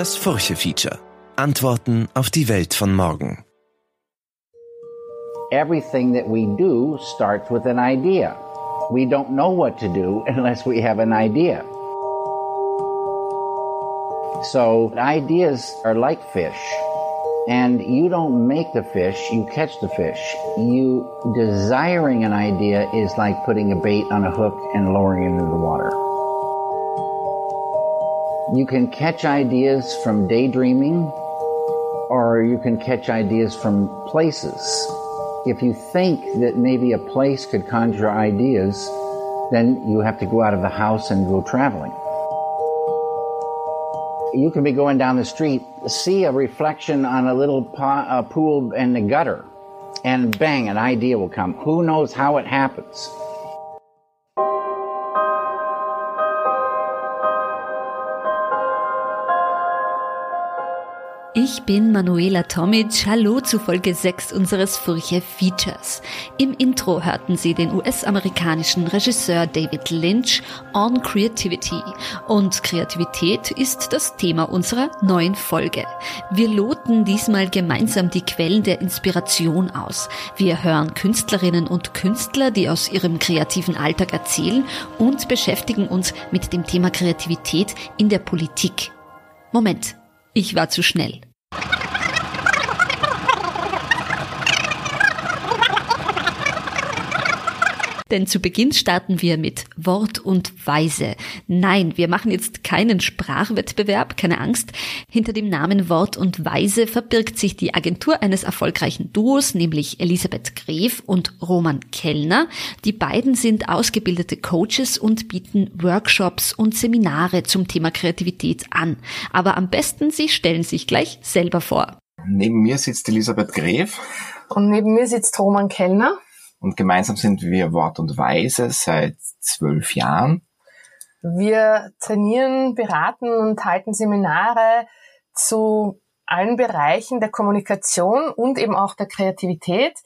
Das Furche-Feature. Antworten auf die Welt von morgen. Everything that we do starts with an idea. We don't know what to do unless we have an idea. So ideas are like fish. And you don't make the fish, you catch the fish. You desiring an idea is like putting a bait on a hook and lowering it into the water. You can catch ideas from daydreaming, or you can catch ideas from places. If you think that maybe a place could conjure ideas, then you have to go out of the house and go traveling. You can be going down the street, see a reflection on a little po- uh, pool in the gutter, and bang, an idea will come. Who knows how it happens? Ich bin Manuela Tomic. Hallo zu Folge 6 unseres Furche Features. Im Intro hörten Sie den US-amerikanischen Regisseur David Lynch on Creativity. Und Kreativität ist das Thema unserer neuen Folge. Wir loten diesmal gemeinsam die Quellen der Inspiration aus. Wir hören Künstlerinnen und Künstler, die aus ihrem kreativen Alltag erzählen und beschäftigen uns mit dem Thema Kreativität in der Politik. Moment. Ich war zu schnell. Denn zu Beginn starten wir mit Wort und Weise. Nein, wir machen jetzt keinen Sprachwettbewerb, keine Angst. Hinter dem Namen Wort und Weise verbirgt sich die Agentur eines erfolgreichen Duos, nämlich Elisabeth Gref und Roman Kellner. Die beiden sind ausgebildete Coaches und bieten Workshops und Seminare zum Thema Kreativität an. Aber am besten, sie stellen sich gleich selber vor. Neben mir sitzt Elisabeth Gref. Und neben mir sitzt Roman Kellner. Und gemeinsam sind wir Wort und Weise seit zwölf Jahren. Wir trainieren, beraten und halten Seminare zu allen Bereichen der Kommunikation und eben auch der Kreativität,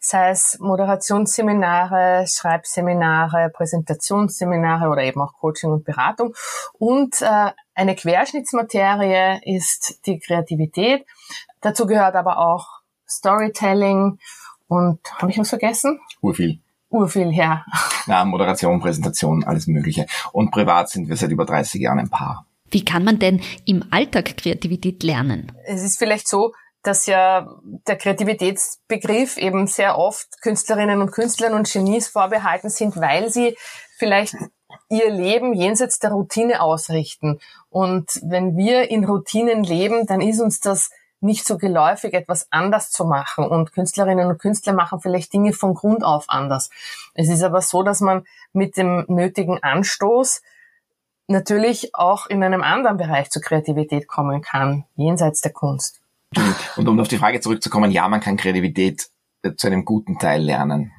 sei es Moderationsseminare, Schreibseminare, Präsentationsseminare oder eben auch Coaching und Beratung. Und äh, eine Querschnittsmaterie ist die Kreativität. Dazu gehört aber auch Storytelling, und habe ich was vergessen? Urviel. Urviel, ja. Ja, Moderation, Präsentation, alles Mögliche. Und privat sind wir seit über 30 Jahren ein Paar. Wie kann man denn im Alltag Kreativität lernen? Es ist vielleicht so, dass ja der Kreativitätsbegriff eben sehr oft Künstlerinnen und Künstlern und Genies vorbehalten sind, weil sie vielleicht ihr Leben jenseits der Routine ausrichten. Und wenn wir in Routinen leben, dann ist uns das nicht so geläufig, etwas anders zu machen. Und Künstlerinnen und Künstler machen vielleicht Dinge von Grund auf anders. Es ist aber so, dass man mit dem nötigen Anstoß natürlich auch in einem anderen Bereich zur Kreativität kommen kann, jenseits der Kunst. Und um auf die Frage zurückzukommen, ja, man kann Kreativität äh, zu einem guten Teil lernen.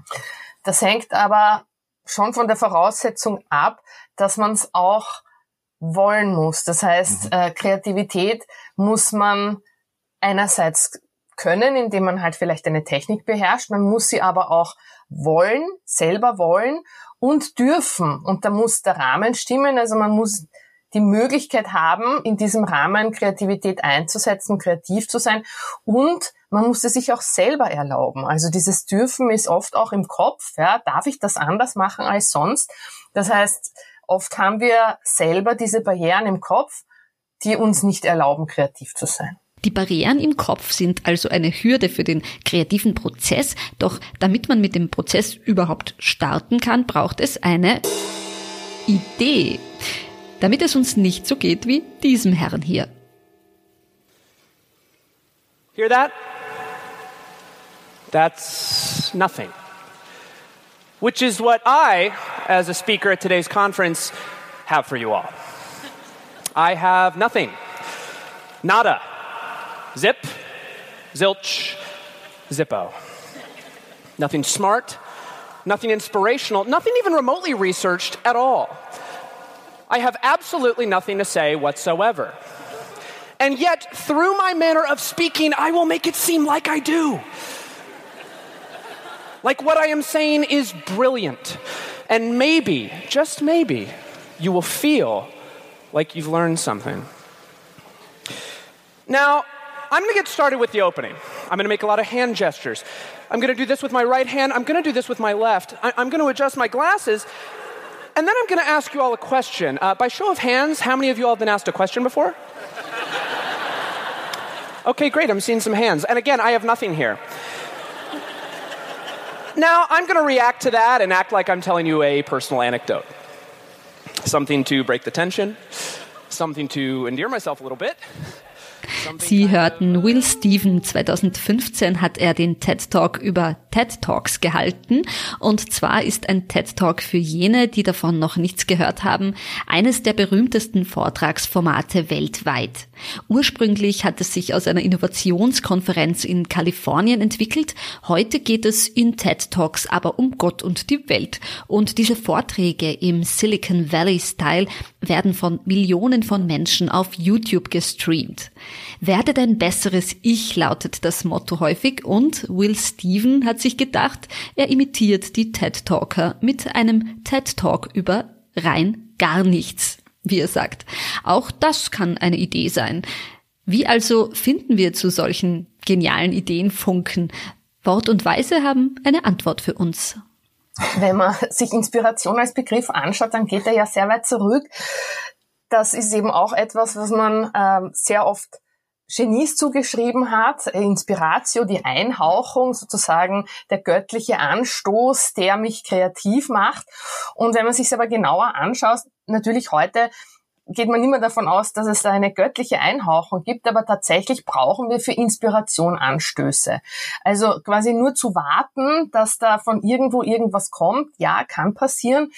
Das hängt aber schon von der Voraussetzung ab, dass man es auch wollen muss. Das heißt, mhm. äh, Kreativität muss man einerseits können, indem man halt vielleicht eine Technik beherrscht, man muss sie aber auch wollen, selber wollen und dürfen. Und da muss der Rahmen stimmen, also man muss die Möglichkeit haben, in diesem Rahmen Kreativität einzusetzen, kreativ zu sein und man muss es sich auch selber erlauben. Also dieses Dürfen ist oft auch im Kopf, ja, darf ich das anders machen als sonst? Das heißt, oft haben wir selber diese Barrieren im Kopf, die uns nicht erlauben, kreativ zu sein. Die Barrieren im Kopf sind also eine Hürde für den kreativen Prozess, doch damit man mit dem Prozess überhaupt starten kann, braucht es eine Idee, damit es uns nicht so geht wie diesem Herrn hier. Hear that? That's nothing. Which is what I, as a speaker at today's conference, have for you all. I have nothing. Nada. Zip, zilch, zippo. Nothing smart, nothing inspirational, nothing even remotely researched at all. I have absolutely nothing to say whatsoever. And yet, through my manner of speaking, I will make it seem like I do. Like what I am saying is brilliant. And maybe, just maybe, you will feel like you've learned something. Now, I'm going to get started with the opening. I'm going to make a lot of hand gestures. I'm going to do this with my right hand. I'm going to do this with my left. I- am going to adjust my glasses. And then I'm going to ask you all a question. Uh, by show of hands, how many of you all have been asked a question before? Okay, great. I'm seeing some hands. And again, I have nothing here. Now, I'm going to react to that and act like I'm telling you a personal anecdote. Something to break the tension, something to endear myself a little bit. Sie hörten Will Steven. 2015 hat er den TED Talk über TED Talks gehalten. Und zwar ist ein TED Talk für jene, die davon noch nichts gehört haben, eines der berühmtesten Vortragsformate weltweit. Ursprünglich hat es sich aus einer Innovationskonferenz in Kalifornien entwickelt. Heute geht es in TED Talks aber um Gott und die Welt. Und diese Vorträge im Silicon Valley Style werden von Millionen von Menschen auf YouTube gestreamt. Werde dein besseres Ich lautet das Motto häufig und Will Steven hat sich gedacht, er imitiert die TED Talker mit einem TED Talk über rein gar nichts, wie er sagt. Auch das kann eine Idee sein. Wie also finden wir zu solchen genialen Ideen Funken? Wort und Weise haben eine Antwort für uns. Wenn man sich Inspiration als Begriff anschaut, dann geht er ja sehr weit zurück. Das ist eben auch etwas, was man ähm, sehr oft Genies zugeschrieben hat, Inspiratio, die Einhauchung, sozusagen der göttliche Anstoß, der mich kreativ macht. Und wenn man sich aber genauer anschaut, natürlich heute geht man immer davon aus, dass es da eine göttliche Einhauchung gibt, aber tatsächlich brauchen wir für Inspiration Anstöße. Also quasi nur zu warten, dass da von irgendwo irgendwas kommt, ja, kann passieren,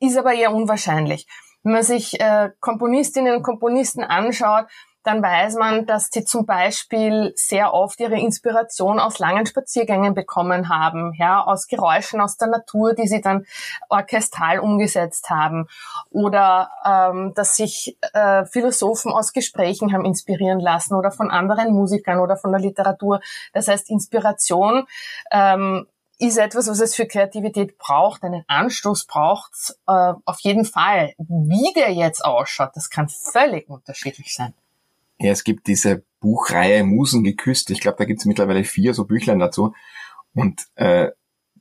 ist aber eher unwahrscheinlich. Wenn man sich äh, Komponistinnen und Komponisten anschaut, dann weiß man, dass sie zum Beispiel sehr oft ihre Inspiration aus langen Spaziergängen bekommen haben, ja, aus Geräuschen aus der Natur, die sie dann orchestral umgesetzt haben, oder ähm, dass sich äh, Philosophen aus Gesprächen haben inspirieren lassen oder von anderen Musikern oder von der Literatur. Das heißt, Inspiration ähm, ist etwas, was es für Kreativität braucht, einen Anstoß braucht äh, auf jeden Fall. Wie der jetzt ausschaut, das kann völlig unterschiedlich sein. Ja, es gibt diese Buchreihe Musen geküsst. Ich glaube, da gibt es mittlerweile vier so Büchlein dazu. Und äh,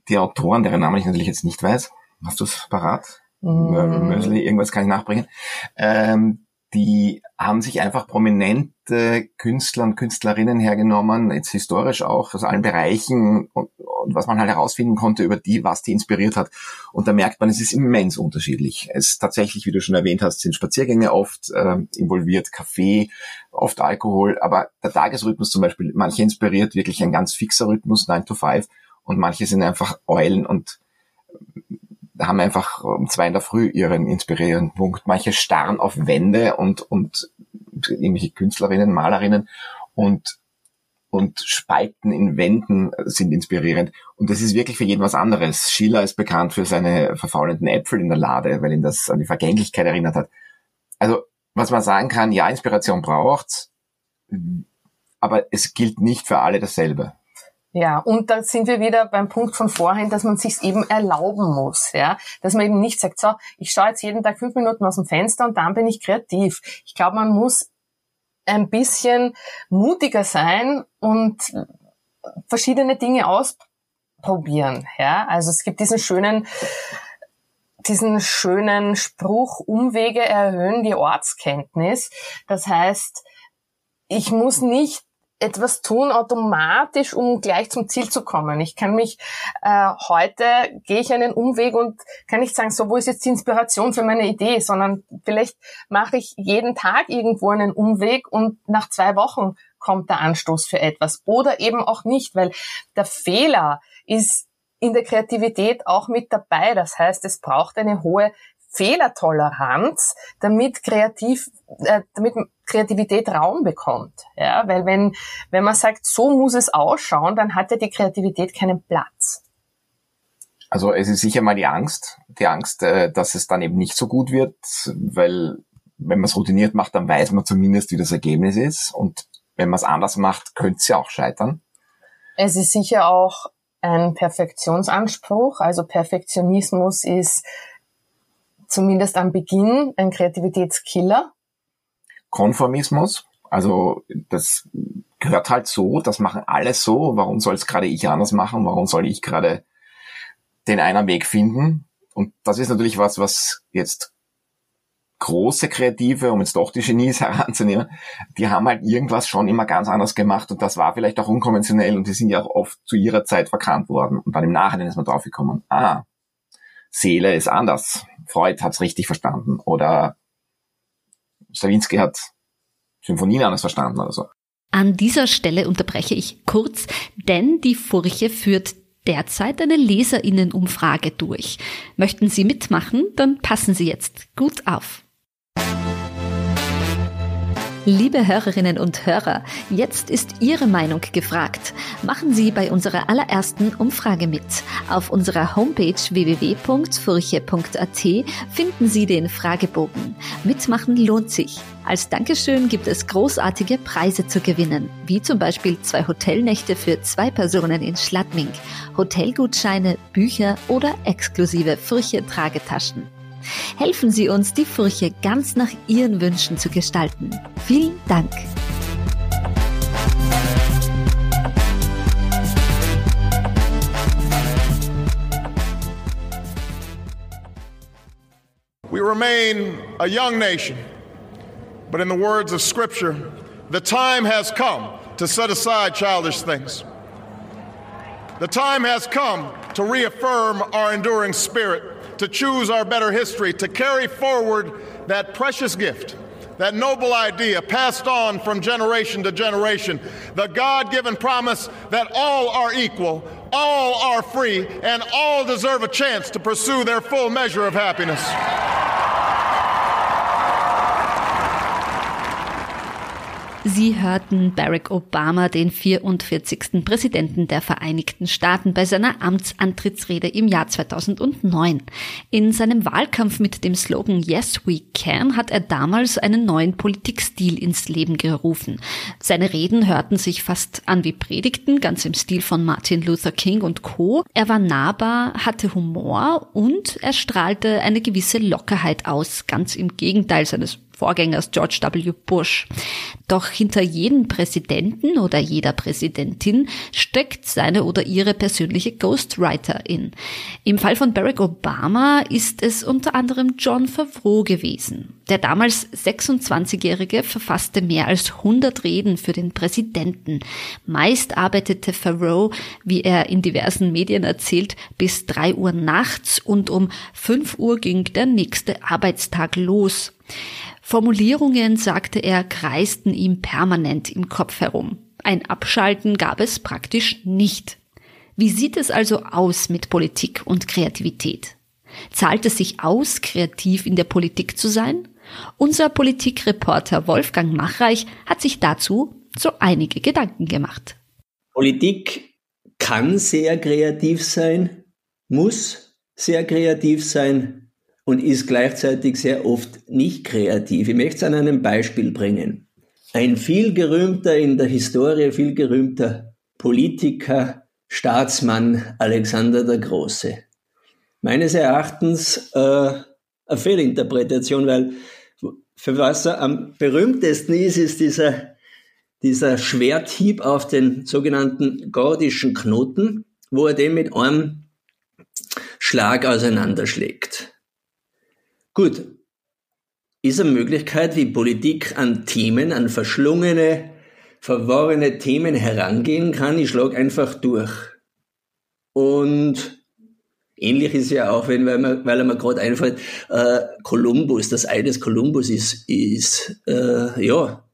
die Autoren, deren Namen ich natürlich jetzt nicht weiß, hast du es parat? Mm. Mösli, irgendwas kann ich nachbringen. Ähm, die haben sich einfach prominente Künstler und Künstlerinnen hergenommen, jetzt historisch auch aus allen Bereichen und, und, was man halt herausfinden konnte über die, was die inspiriert hat. Und da merkt man, es ist immens unterschiedlich. Es tatsächlich, wie du schon erwähnt hast, sind Spaziergänge oft äh, involviert, Kaffee, oft Alkohol, aber der Tagesrhythmus zum Beispiel, manche inspiriert wirklich ein ganz fixer Rhythmus, 9 to 5, und manche sind einfach Eulen und haben einfach um zwei in der Früh ihren inspirierenden Punkt. Manche starren auf Wände und, und irgendwelche Künstlerinnen, Malerinnen und, und Spalten in Wänden sind inspirierend. Und das ist wirklich für jeden was anderes. Schiller ist bekannt für seine verfaulenden Äpfel in der Lade, weil ihn das an die Vergänglichkeit erinnert hat. Also, was man sagen kann, ja, Inspiration braucht's, aber es gilt nicht für alle dasselbe. Ja, und da sind wir wieder beim Punkt von vorhin, dass man sich eben erlauben muss, ja, dass man eben nicht sagt, so, ich schaue jetzt jeden Tag fünf Minuten aus dem Fenster und dann bin ich kreativ. Ich glaube, man muss ein bisschen mutiger sein und verschiedene Dinge ausprobieren, ja. Also es gibt diesen schönen diesen schönen Spruch, Umwege erhöhen die Ortskenntnis. Das heißt, ich muss nicht etwas tun automatisch, um gleich zum Ziel zu kommen. Ich kann mich äh, heute gehe ich einen Umweg und kann nicht sagen, so wo ist jetzt die Inspiration für meine Idee, sondern vielleicht mache ich jeden Tag irgendwo einen Umweg und nach zwei Wochen kommt der Anstoß für etwas oder eben auch nicht, weil der Fehler ist in der Kreativität auch mit dabei. Das heißt, es braucht eine hohe Fehlertoleranz, damit kreativ, äh, damit Kreativität Raum bekommt. Ja, weil wenn, wenn man sagt, so muss es ausschauen, dann hat ja die Kreativität keinen Platz. Also es ist sicher mal die Angst, die Angst, äh, dass es dann eben nicht so gut wird, weil wenn man es routiniert macht, dann weiß man zumindest, wie das Ergebnis ist. Und wenn man es anders macht, könnte es ja auch scheitern. Es ist sicher auch ein Perfektionsanspruch. Also Perfektionismus ist zumindest am Beginn ein Kreativitätskiller. Konformismus, Also das gehört halt so, das machen alle so. Warum soll es gerade ich anders machen? Warum soll ich gerade den einen Weg finden? Und das ist natürlich was, was jetzt große Kreative, um jetzt doch die Genies heranzunehmen, die haben halt irgendwas schon immer ganz anders gemacht und das war vielleicht auch unkonventionell und die sind ja auch oft zu ihrer Zeit verkannt worden. Und dann im Nachhinein ist man draufgekommen, ah, Seele ist anders. Freud hat's richtig verstanden oder Stravinsky hat Symphonien anders verstanden oder so. An dieser Stelle unterbreche ich kurz, denn die Furche führt derzeit eine Leserinnenumfrage durch. Möchten Sie mitmachen? Dann passen Sie jetzt gut auf. Liebe Hörerinnen und Hörer, jetzt ist Ihre Meinung gefragt. Machen Sie bei unserer allerersten Umfrage mit. Auf unserer Homepage www.furche.at finden Sie den Fragebogen. Mitmachen lohnt sich. Als Dankeschön gibt es großartige Preise zu gewinnen, wie zum Beispiel zwei Hotelnächte für zwei Personen in Schladming, Hotelgutscheine, Bücher oder exklusive Furche-Tragetaschen. Helfen Sie uns, die Furche ganz nach Ihren Wünschen zu gestalten. Vielen Dank. We remain a young nation, but in the words of Scripture, the time has come to set aside childish things. The time has come to reaffirm our enduring spirit to choose our better history, to carry forward that precious gift, that noble idea passed on from generation to generation, the God given promise that all are equal, all are free, and all deserve a chance to pursue their full measure of happiness. Sie hörten Barack Obama, den 44. Präsidenten der Vereinigten Staaten, bei seiner Amtsantrittsrede im Jahr 2009. In seinem Wahlkampf mit dem Slogan Yes We Can hat er damals einen neuen Politikstil ins Leben gerufen. Seine Reden hörten sich fast an wie Predigten, ganz im Stil von Martin Luther King und Co. Er war nahbar, hatte Humor und er strahlte eine gewisse Lockerheit aus, ganz im Gegenteil seines Vorgängers George W. Bush. Doch hinter jedem Präsidenten oder jeder Präsidentin steckt seine oder ihre persönliche Ghostwriterin. Im Fall von Barack Obama ist es unter anderem John Favreau gewesen. Der damals 26-Jährige verfasste mehr als 100 Reden für den Präsidenten. Meist arbeitete Favreau, wie er in diversen Medien erzählt, bis drei Uhr nachts und um fünf Uhr ging der nächste Arbeitstag los. Formulierungen, sagte er, kreisten ihm permanent im Kopf herum. Ein Abschalten gab es praktisch nicht. Wie sieht es also aus mit Politik und Kreativität? Zahlt es sich aus, kreativ in der Politik zu sein? Unser Politikreporter Wolfgang Machreich hat sich dazu so einige Gedanken gemacht. Politik kann sehr kreativ sein, muss sehr kreativ sein, und ist gleichzeitig sehr oft nicht kreativ. Ich möchte es an einem Beispiel bringen. Ein viel gerühmter in der Historie, viel gerühmter Politiker, Staatsmann Alexander der Große. Meines Erachtens äh, eine Fehlinterpretation, weil für was er am berühmtesten ist, ist dieser, dieser Schwerthieb auf den sogenannten gordischen Knoten, wo er den mit einem Schlag auseinanderschlägt. Gut, ist eine Möglichkeit, wie Politik an Themen, an verschlungene, verworrene Themen herangehen kann. Ich schlage einfach durch. Und ähnlich ist ja auch, wenn, weil, man, weil mir gerade einfällt, äh, Kolumbus, das Ei des Kolumbus ist, ist äh, ja,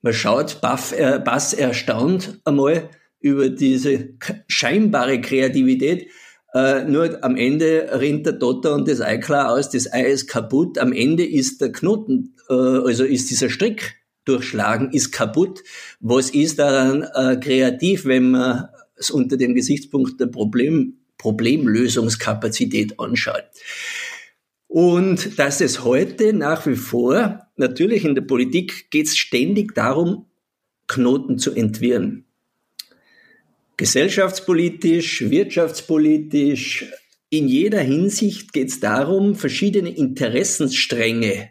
man schaut baff, äh, bass erstaunt einmal über diese scheinbare Kreativität, äh, nur am Ende rinnt der Dotter und das Ei klar aus, das Ei ist kaputt. Am Ende ist der Knoten, äh, also ist dieser Strick durchschlagen, ist kaputt. Was ist daran äh, kreativ, wenn man es unter dem Gesichtspunkt der Problem, Problemlösungskapazität anschaut? Und dass es heute nach wie vor, natürlich in der Politik geht es ständig darum, Knoten zu entwirren gesellschaftspolitisch, wirtschaftspolitisch, in jeder Hinsicht geht es darum, verschiedene Interessensstränge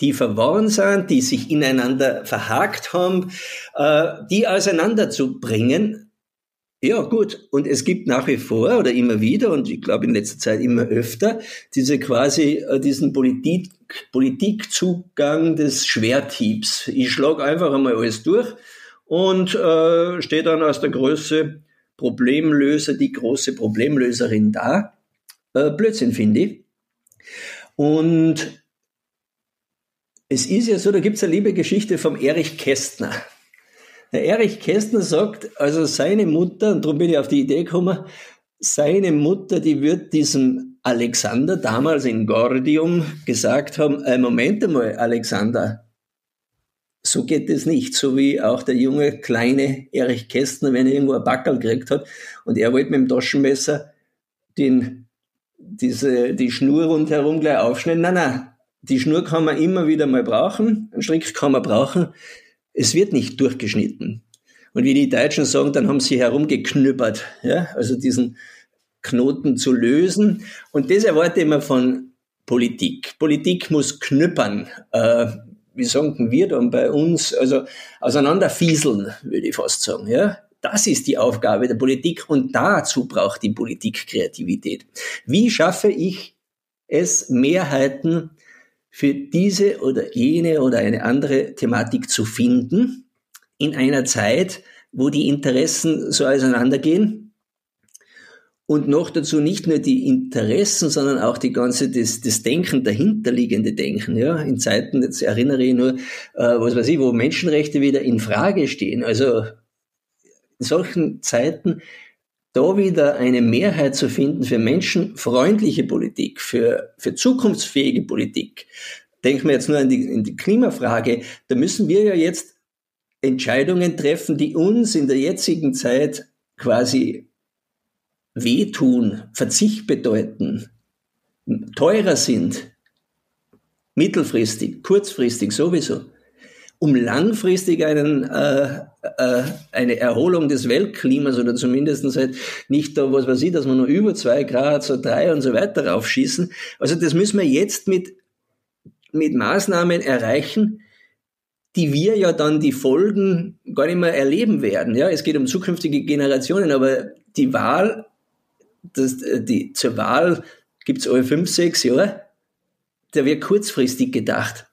die verworren sind, die sich ineinander verhakt haben, äh, die auseinanderzubringen. Ja, gut. Und es gibt nach wie vor oder immer wieder und ich glaube in letzter Zeit immer öfter diese quasi äh, diesen Politik, Politikzugang des Schwerthiebs. Ich schlage einfach einmal alles durch und äh, stehe dann aus der Größe Problemlöser, die große Problemlöserin da. Äh, Blödsinn finde ich. Und es ist ja so, da gibt es eine liebe Geschichte vom Erich Kästner. Der Erich Kästner sagt, also seine Mutter, und darum bin ich auf die Idee gekommen, seine Mutter, die wird diesem Alexander damals in Gordium gesagt haben, äh, Moment einmal, Alexander, so geht es nicht. So wie auch der junge, kleine Erich Kästner, wenn er irgendwo ein Backel gekriegt hat und er wollte mit dem Taschenmesser den, diese, die Schnur rundherum gleich aufschneiden. Nein, nein, die Schnur kann man immer wieder mal brauchen, einen Strick kann man brauchen es wird nicht durchgeschnitten. Und wie die Deutschen sagen, dann haben sie herumgeknüppert, ja, also diesen Knoten zu lösen. Und das erwarte ich immer von Politik. Politik muss knüppern. Äh, wie sagen wir dann bei uns? Also auseinanderfieseln, würde ich fast sagen, ja. Das ist die Aufgabe der Politik und dazu braucht die Politik Kreativität. Wie schaffe ich es, Mehrheiten für diese oder jene oder eine andere Thematik zu finden in einer Zeit, wo die Interessen so auseinandergehen und noch dazu nicht nur die Interessen, sondern auch die ganze, das, das Denken, dahinterliegende Denken, ja, in Zeiten, jetzt erinnere ich nur, äh, was weiß ich, wo Menschenrechte wieder in Frage stehen, also in solchen Zeiten da wieder eine Mehrheit zu finden für menschenfreundliche Politik, für, für zukunftsfähige Politik. Denken wir jetzt nur an die, in die Klimafrage. Da müssen wir ja jetzt Entscheidungen treffen, die uns in der jetzigen Zeit quasi wehtun, Verzicht bedeuten, teurer sind, mittelfristig, kurzfristig sowieso um langfristig einen, äh, äh, eine Erholung des Weltklimas oder zumindest halt nicht da, was weiß ich, dass wir nur über zwei Grad, so drei und so weiter raufschießen. Also das müssen wir jetzt mit, mit Maßnahmen erreichen, die wir ja dann die Folgen gar nicht mehr erleben werden. Ja, es geht um zukünftige Generationen, aber die Wahl, das, die, zur Wahl gibt's alle fünf, sechs Jahre, da wird kurzfristig gedacht.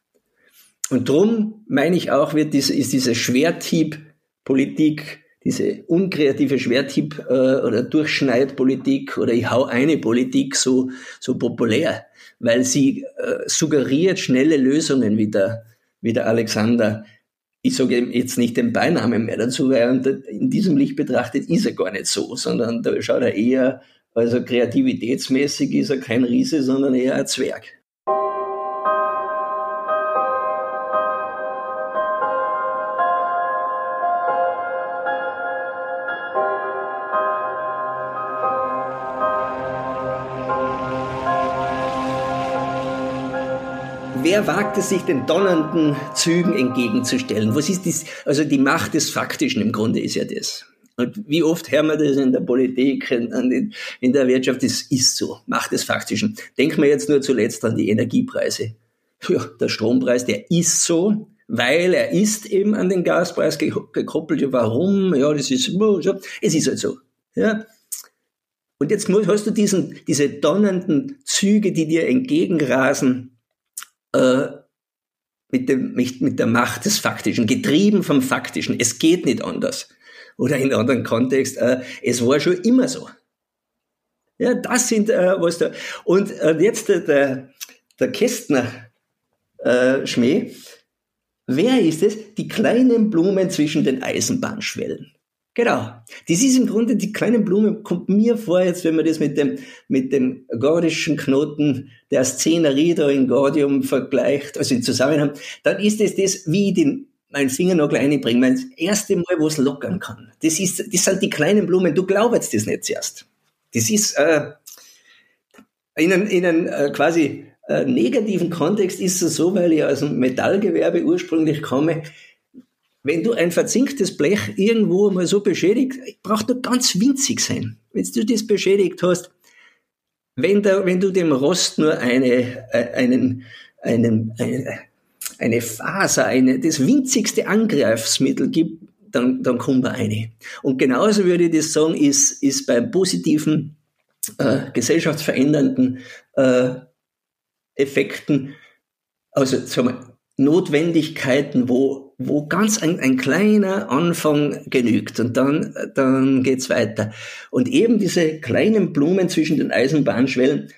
Und drum meine ich auch, wird diese, ist diese Schwerthieb-Politik, diese unkreative Schwerthieb- äh, oder Durchschneidpolitik oder ich hau eine Politik so, so populär, weil sie äh, suggeriert schnelle Lösungen wie der, wie der Alexander. Ich sage jetzt nicht den Beinamen mehr dazu, weil in diesem Licht betrachtet ist er gar nicht so, sondern da schaut er eher, also kreativitätsmäßig ist er kein Riese, sondern eher ein Zwerg. wer wagt es sich den donnernden Zügen entgegenzustellen? Was ist das? Also die Macht des Faktischen im Grunde ist ja das. Und wie oft hören wir das in der Politik, in, in der Wirtschaft? Das ist so. Macht des Faktischen. Denken wir jetzt nur zuletzt an die Energiepreise. Ja, der Strompreis, der ist so, weil er ist eben an den Gaspreis gekoppelt. Warum? Ja, das ist, es ist halt so. Ja. Und jetzt hast du diesen, diese donnernden Züge, die dir entgegenrasen, äh, mit, dem, mit, mit der Macht des Faktischen, getrieben vom Faktischen. Es geht nicht anders. Oder in anderen Kontext, äh, es war schon immer so. Ja, das sind äh, was da. Und äh, jetzt äh, der, der Kästner äh, Schmäh. Wer ist es? Die kleinen Blumen zwischen den Eisenbahnschwellen. Genau. Das ist im Grunde, die kleine Blume kommt mir vor, jetzt wenn man das mit dem, mit dem gordischen Knoten der Szenerie da in Gordium vergleicht, also in Zusammenhang, dann ist es das, wie den, meinen Fingernagel einbringen, das erste Mal, wo es lockern kann. Das ist, das sind die kleinen Blumen. Du glaubst das nicht zuerst. Das ist, äh, in einem, in einem äh, quasi äh, negativen Kontext ist es so, weil ich aus dem Metallgewerbe ursprünglich komme, wenn du ein verzinktes Blech irgendwo mal so beschädigt, braucht nur ganz winzig sein. Wenn du das beschädigt hast, wenn, da, wenn du dem Rost nur eine, äh, einen, einen, eine, eine Faser, eine, das winzigste Angreifsmittel gibt, dann, dann kommt man eine. Und genauso würde ich das sagen, ist, ist bei positiven, äh, gesellschaftsverändernden äh, Effekten, also sagen wir, Notwendigkeiten, wo, wo ganz ein, ein kleiner Anfang genügt und dann, dann geht's weiter. Und eben diese kleinen Blumen zwischen den Eisenbahnschwellen,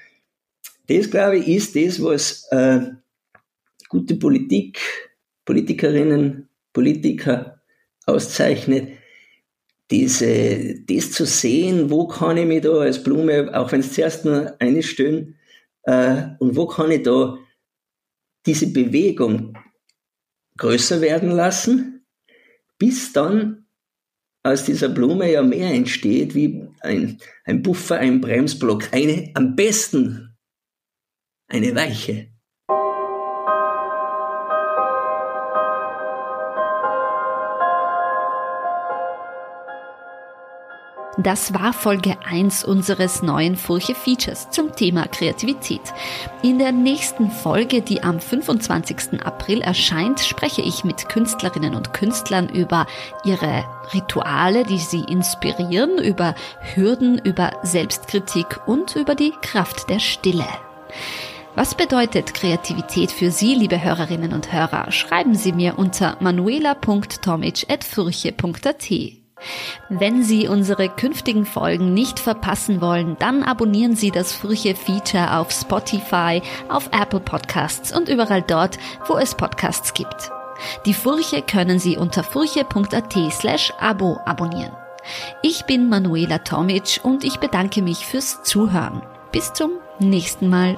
das glaube ich ist das, was äh, gute Politik, Politikerinnen, Politiker auszeichnet, diese, das zu sehen, wo kann ich mich da als Blume, auch wenn es zuerst nur eine stehen, äh, und wo kann ich da diese Bewegung größer werden lassen, bis dann aus dieser Blume ja mehr entsteht wie ein, ein Buffer, ein Bremsblock, eine am besten eine weiche. Das war Folge 1 unseres neuen Furche Features zum Thema Kreativität. In der nächsten Folge, die am 25. April erscheint, spreche ich mit Künstlerinnen und Künstlern über ihre Rituale, die sie inspirieren, über Hürden, über Selbstkritik und über die Kraft der Stille. Was bedeutet Kreativität für Sie, liebe Hörerinnen und Hörer? Schreiben Sie mir unter manuela.tomic.furche.at. Wenn Sie unsere künftigen Folgen nicht verpassen wollen, dann abonnieren Sie das Furche Feature auf Spotify, auf Apple Podcasts und überall dort, wo es Podcasts gibt. Die Furche können Sie unter furche.at slash Abo abonnieren. Ich bin Manuela Tomic und ich bedanke mich fürs Zuhören. Bis zum nächsten Mal.